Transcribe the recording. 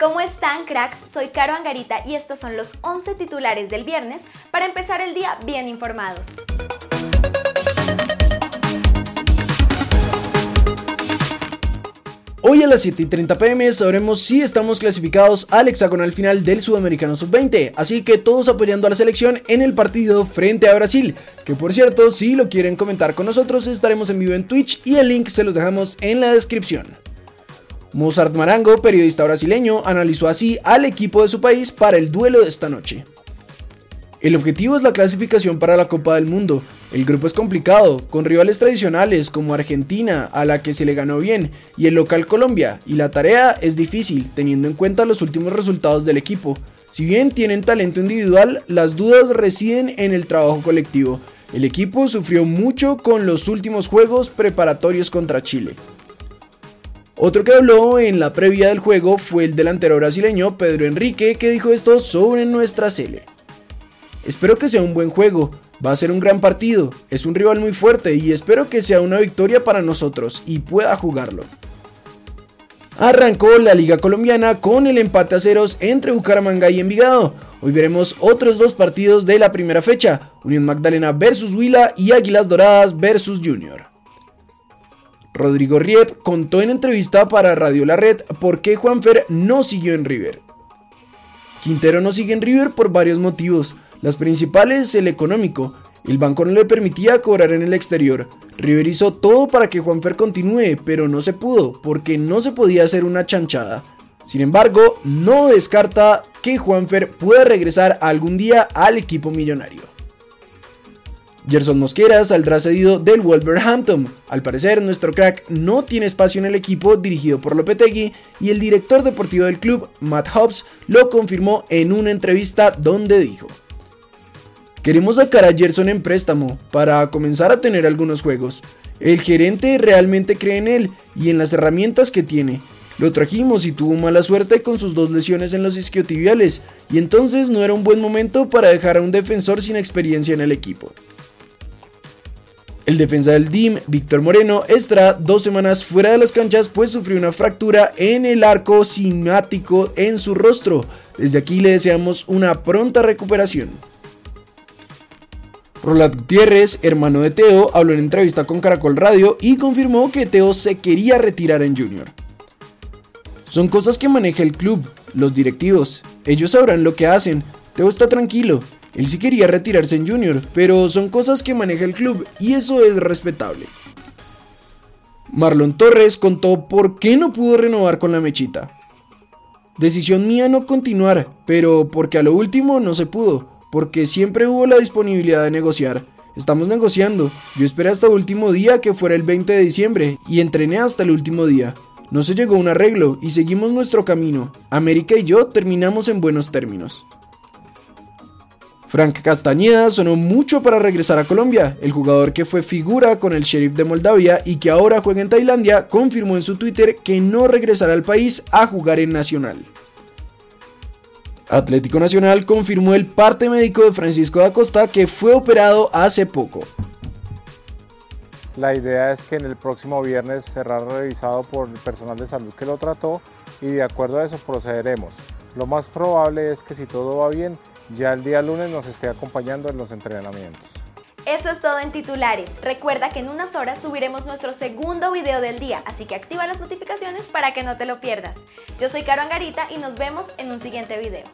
¿Cómo están cracks? Soy Caro Angarita y estos son los 11 titulares del viernes para empezar el día bien informados. Hoy a las 7 y 30 pm sabremos si estamos clasificados al hexagonal final del Sudamericano Sub-20, así que todos apoyando a la selección en el partido frente a Brasil, que por cierto, si lo quieren comentar con nosotros, estaremos en vivo en Twitch y el link se los dejamos en la descripción. Mozart Marango, periodista brasileño, analizó así al equipo de su país para el duelo de esta noche. El objetivo es la clasificación para la Copa del Mundo. El grupo es complicado, con rivales tradicionales como Argentina, a la que se le ganó bien, y el local Colombia, y la tarea es difícil, teniendo en cuenta los últimos resultados del equipo. Si bien tienen talento individual, las dudas residen en el trabajo colectivo. El equipo sufrió mucho con los últimos juegos preparatorios contra Chile. Otro que habló en la previa del juego fue el delantero brasileño Pedro Enrique, que dijo esto sobre nuestra Cele. Espero que sea un buen juego, va a ser un gran partido, es un rival muy fuerte y espero que sea una victoria para nosotros y pueda jugarlo. Arrancó la Liga Colombiana con el empate a ceros entre Bucaramanga y Envigado. Hoy veremos otros dos partidos de la primera fecha, Unión Magdalena versus Huila y Águilas Doradas versus Junior. Rodrigo Riep contó en entrevista para Radio La Red por qué Juanfer no siguió en River. Quintero no sigue en River por varios motivos. Las principales, el económico. El banco no le permitía cobrar en el exterior. River hizo todo para que Juanfer continúe, pero no se pudo, porque no se podía hacer una chanchada. Sin embargo, no descarta que Juanfer pueda regresar algún día al equipo millonario. Gerson Mosquera saldrá cedido del Wolverhampton. Al parecer, nuestro crack no tiene espacio en el equipo dirigido por Lopetegui y el director deportivo del club, Matt Hobbs, lo confirmó en una entrevista donde dijo: Queremos sacar a Gerson en préstamo para comenzar a tener algunos juegos. El gerente realmente cree en él y en las herramientas que tiene. Lo trajimos y tuvo mala suerte con sus dos lesiones en los isquiotibiales y entonces no era un buen momento para dejar a un defensor sin experiencia en el equipo. El defensa del DIM, Víctor Moreno, estará dos semanas fuera de las canchas pues sufrió una fractura en el arco cinático en su rostro. Desde aquí le deseamos una pronta recuperación. Roland Gutiérrez, hermano de Teo, habló en entrevista con Caracol Radio y confirmó que Teo se quería retirar en Junior. Son cosas que maneja el club, los directivos. Ellos sabrán lo que hacen. Teo está tranquilo. Él sí quería retirarse en Junior, pero son cosas que maneja el club y eso es respetable. Marlon Torres contó por qué no pudo renovar con la mechita. Decisión mía no continuar, pero porque a lo último no se pudo porque siempre hubo la disponibilidad de negociar. Estamos negociando. Yo esperé hasta el último día que fuera el 20 de diciembre y entrené hasta el último día. No se llegó a un arreglo y seguimos nuestro camino. América y yo terminamos en buenos términos. Frank Castañeda sonó mucho para regresar a Colombia. El jugador que fue figura con el Sheriff de Moldavia y que ahora juega en Tailandia confirmó en su Twitter que no regresará al país a jugar en Nacional. Atlético Nacional confirmó el parte médico de Francisco da Costa que fue operado hace poco. La idea es que en el próximo viernes será revisado por el personal de salud que lo trató y de acuerdo a eso procederemos. Lo más probable es que si todo va bien, ya el día lunes nos esté acompañando en los entrenamientos. Eso es todo en titulares. Recuerda que en unas horas subiremos nuestro segundo video del día, así que activa las notificaciones para que no te lo pierdas. Yo soy Caro Angarita y nos vemos en un siguiente video.